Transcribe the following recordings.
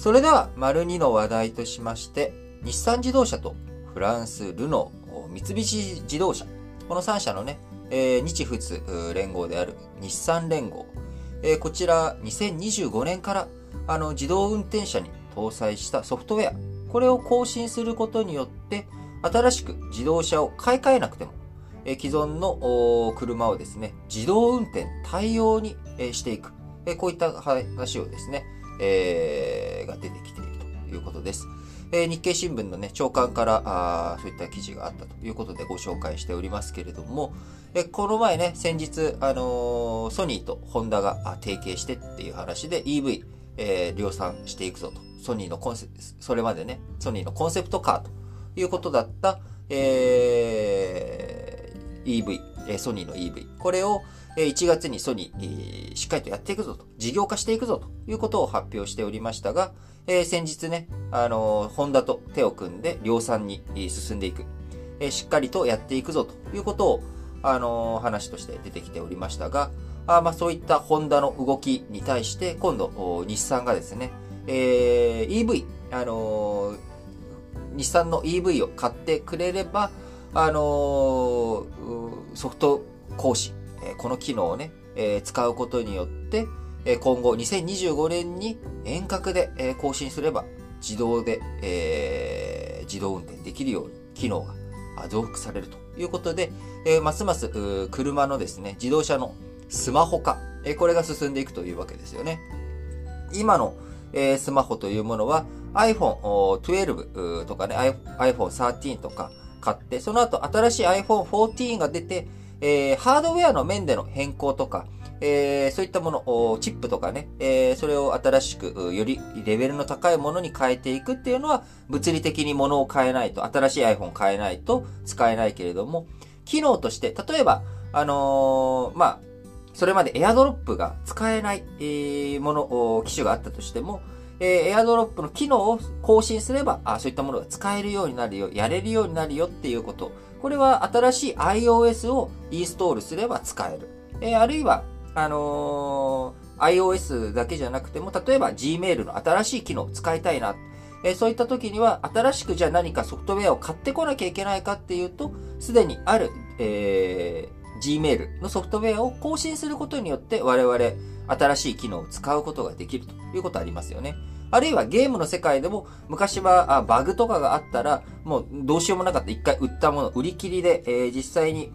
それでは、丸2の話題としまして、日産自動車とフランス、ルノー、三菱自動車、この3社のね、えー、日仏連合である日産連合、えー、こちら2025年からあの自動運転車に搭載したソフトウェア、これを更新することによって、新しく自動車を買い替えなくても、えー、既存の車をですね、自動運転対応に、えー、していく、えー、こういった話をですね、えー、が出てきているということです。えー、日経新聞のね、長官からあそういった記事があったということでご紹介しておりますけれども、えこの前ね、先日、あのー、ソニーとホンダが提携してっていう話で EV、えー、量産していくぞと。ソニーのコンセプトそれまでね、ソニーのコンセプトカーということだった、えー、EV、えソニーの EV。これを、1月にソニー、しっかりとやっていくぞと、事業化していくぞということを発表しておりましたが、え、先日ね、あの、ホンダと手を組んで量産に進んでいく、え、しっかりとやっていくぞということを、あの、話として出てきておりましたが、あまあ、そういったホンダの動きに対して、今度、日産がですね、えー、EV、あの日産の EV を買ってくれれば、あのソフト更新、この機能をね、え使うことによって、今後2025年に遠隔で更新すれば自動で、え、自動運転できるように機能が増幅されるということで、え、ますます車のですね、自動車のスマホ化、え、これが進んでいくというわけですよね。今の、え、スマホというものは iPhone12 とかね、iPhone13 とか買って、その後新しい iPhone14 が出て、えー、ハードウェアの面での変更とか、えー、そういったもの、チップとかね、えー、それを新しく、よりレベルの高いものに変えていくっていうのは、物理的にものを変えないと、新しい iPhone 変えないと使えないけれども、機能として、例えば、あのー、まあ、それまでエアドロップが使えない、えー、もの、機種があったとしても、えー、エアドロップの機能を更新すれば、あそういったものが使えるようになるよ、やれるようになるよっていうこと。これは新しい iOS をインストールすれば使える。えー、あるいは、あのー、iOS だけじゃなくても、例えば Gmail の新しい機能を使いたいな。えー、そういった時には、新しくじゃあ何かソフトウェアを買ってこなきゃいけないかっていうと、すでにある、えー、Gmail のソフトウェアを更新することによって、我々、新しい機能を使うことができるということありますよね。あるいはゲームの世界でも昔はあバグとかがあったらもうどうしようもなかった一回売ったもの売り切りで、えー、実際に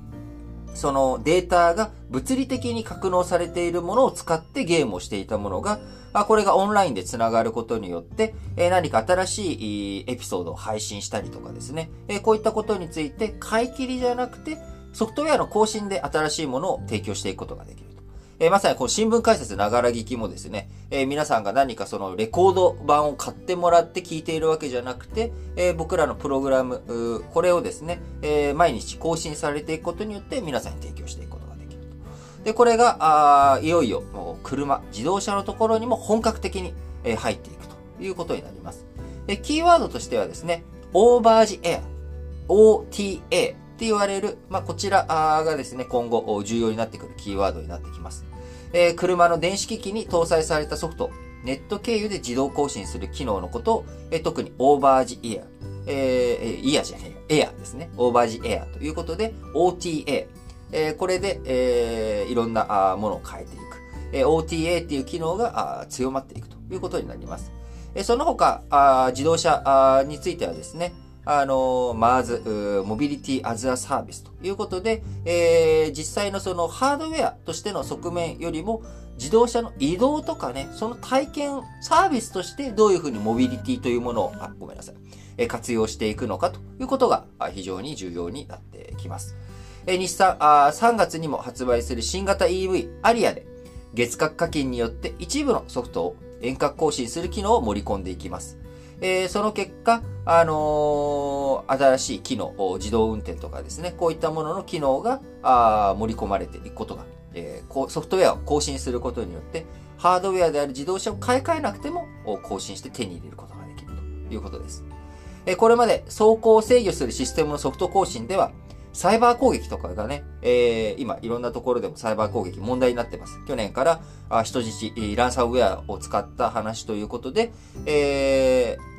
そのデータが物理的に格納されているものを使ってゲームをしていたものが、あこれがオンラインで繋がることによって、え何か新しいエピソードを配信したりとかですね、えこういったことについて買い切りじゃなくて、ソフトウェアの更新で新しいものを提供していくことができると。えー、まさにこの新聞解説ながら聞きもですね、えー、皆さんが何かそのレコード版を買ってもらって聞いているわけじゃなくて、えー、僕らのプログラム、これをですね、え毎日更新されていくことによって皆さんに提供していくことができると。で、これが、あいよいよもう車、自動車のところにも本格的に、え入っていくということになります。で、キーワードとしてはですね、オーバージエア、OTA って言われる、まあ、こちらがですね、今後重要になってくるキーワードになってきます。えー、車の電子機器に搭載されたソフト、ネット経由で自動更新する機能のことを、えー、特にオーバージイヤー、えー、イヤじゃねえ、エアですね。オーバージエアということで、OTA、えー、これで、えー、いろんなあものを変えていく。えー、OTA っていう機能があ強まっていくということになります。えー、その他あ、自動車あについてはですね、あの、マーズ、モビリティアズアサービスということで、えー、実際のそのハードウェアとしての側面よりも、自動車の移動とかね、その体験サービスとしてどういうふうにモビリティというものを、あ、ごめんなさい、え活用していくのかということが非常に重要になってきます。え日産あ、3月にも発売する新型 EV アリアで、月額課金によって一部のソフトを遠隔更新する機能を盛り込んでいきます。えー、その結果、あのー、新しい機能、自動運転とかですね、こういったものの機能があ盛り込まれていくことが、えー、ソフトウェアを更新することによって、ハードウェアである自動車を買い替えなくても更新して手に入れることができるということです。えこれまで走行を制御するシステムのソフト更新では、サイバー攻撃とかがね、えー、今いろんなところでもサイバー攻撃問題になってます。去年からあ人質、ランサムウェアを使った話ということで、えー、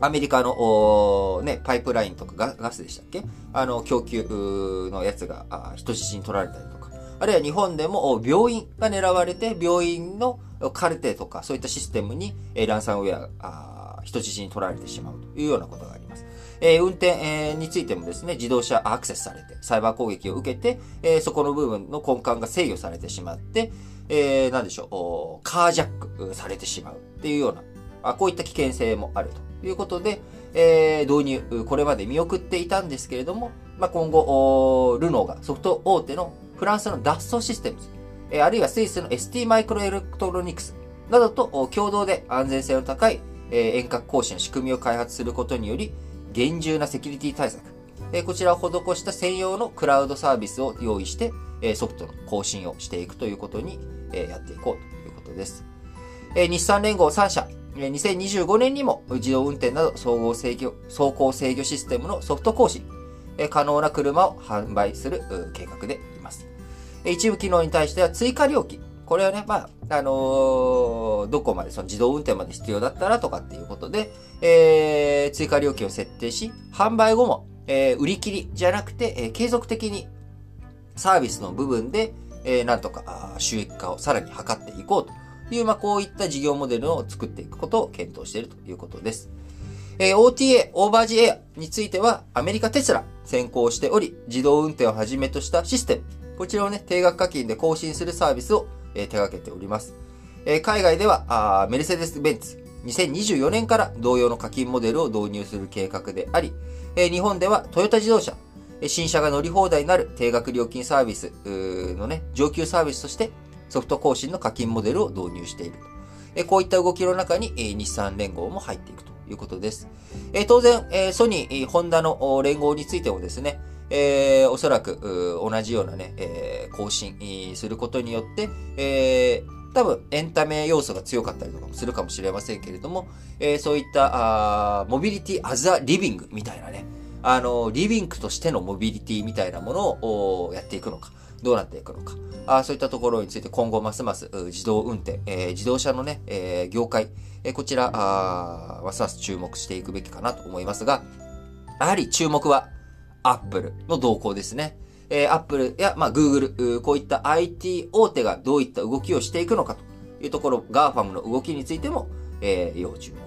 アメリカの、ね、パイプラインとかガガスでしたっけ？あの、供給のやつが人質に取られたりとか、あるいは日本でも病院が狙われて、病院のカルテとかそういったシステムにランサムウェア人質に取られてしまうというようなことがあります。えー、運転、えー、についてもですね、自動車アクセスされて、サイバー攻撃を受けて、えー、そこの部分の根幹が制御されてしまって、えー、なんでしょう、カージャックされてしまうっていうような、あこういった危険性もあると。ということで、えー、導入、これまで見送っていたんですけれども、まあ、今後、ルノーがソフト大手のフランスのダッソシステムズ、えー、あるいはスイスの ST マイクロエレクトロニクスなどと共同で安全性の高い、えー、遠隔更新の仕組みを開発することにより、厳重なセキュリティ対策、えー、こちらを施した専用のクラウドサービスを用意して、えー、ソフトの更新をしていくということに、えー、やっていこうということです。えー、日産連合3社、2025年にも自動運転など総合制御、走行制御システムのソフト更新、可能な車を販売する計画でいます。一部機能に対しては追加料金。これはね、まあ、あのー、どこまで、その自動運転まで必要だったらとかっていうことで、えー、追加料金を設定し、販売後も、えー、売り切りじゃなくて、えー、継続的にサービスの部分で、えー、なんとか収益化をさらに図っていこうという、まあ、こういった事業モデルを作っていくことを検討しているということです。えー、OTA、オーバージエアについては、アメリカテスラ先行しており、自動運転をはじめとしたシステム、こちらをね、定額課金で更新するサービスを、えー、手掛けております。えー、海外ではあ、メルセデス・ベンツ、2024年から同様の課金モデルを導入する計画であり、えー、日本ではトヨタ自動車、新車が乗り放題になる定額料金サービスのね、上級サービスとしてソフト更新の課金モデルを導入していると。こういった動きの中に日産連合も入っていくということです。当然、ソニー、ホンダの連合についてもですね、えー、おそらく同じようなね、えー、更新することによって、えー、多分エンタメ要素が強かったりとかもするかもしれませんけれども、えー、そういったあモビリティアザリビングみたいなね、あの、リビングとしてのモビリティみたいなものをやっていくのか、どうなっていくのか、あそういったところについて今後ますます自動運転、えー、自動車のね、えー、業界、えー、こちらあ、ますます注目していくべきかなと思いますが、やはり注目は、アップルの動向ですね。えー、アップルや、まあ、グーグル、こういった IT 大手がどういった動きをしていくのかというところ、ガーファムの動きについても、えー、要注目。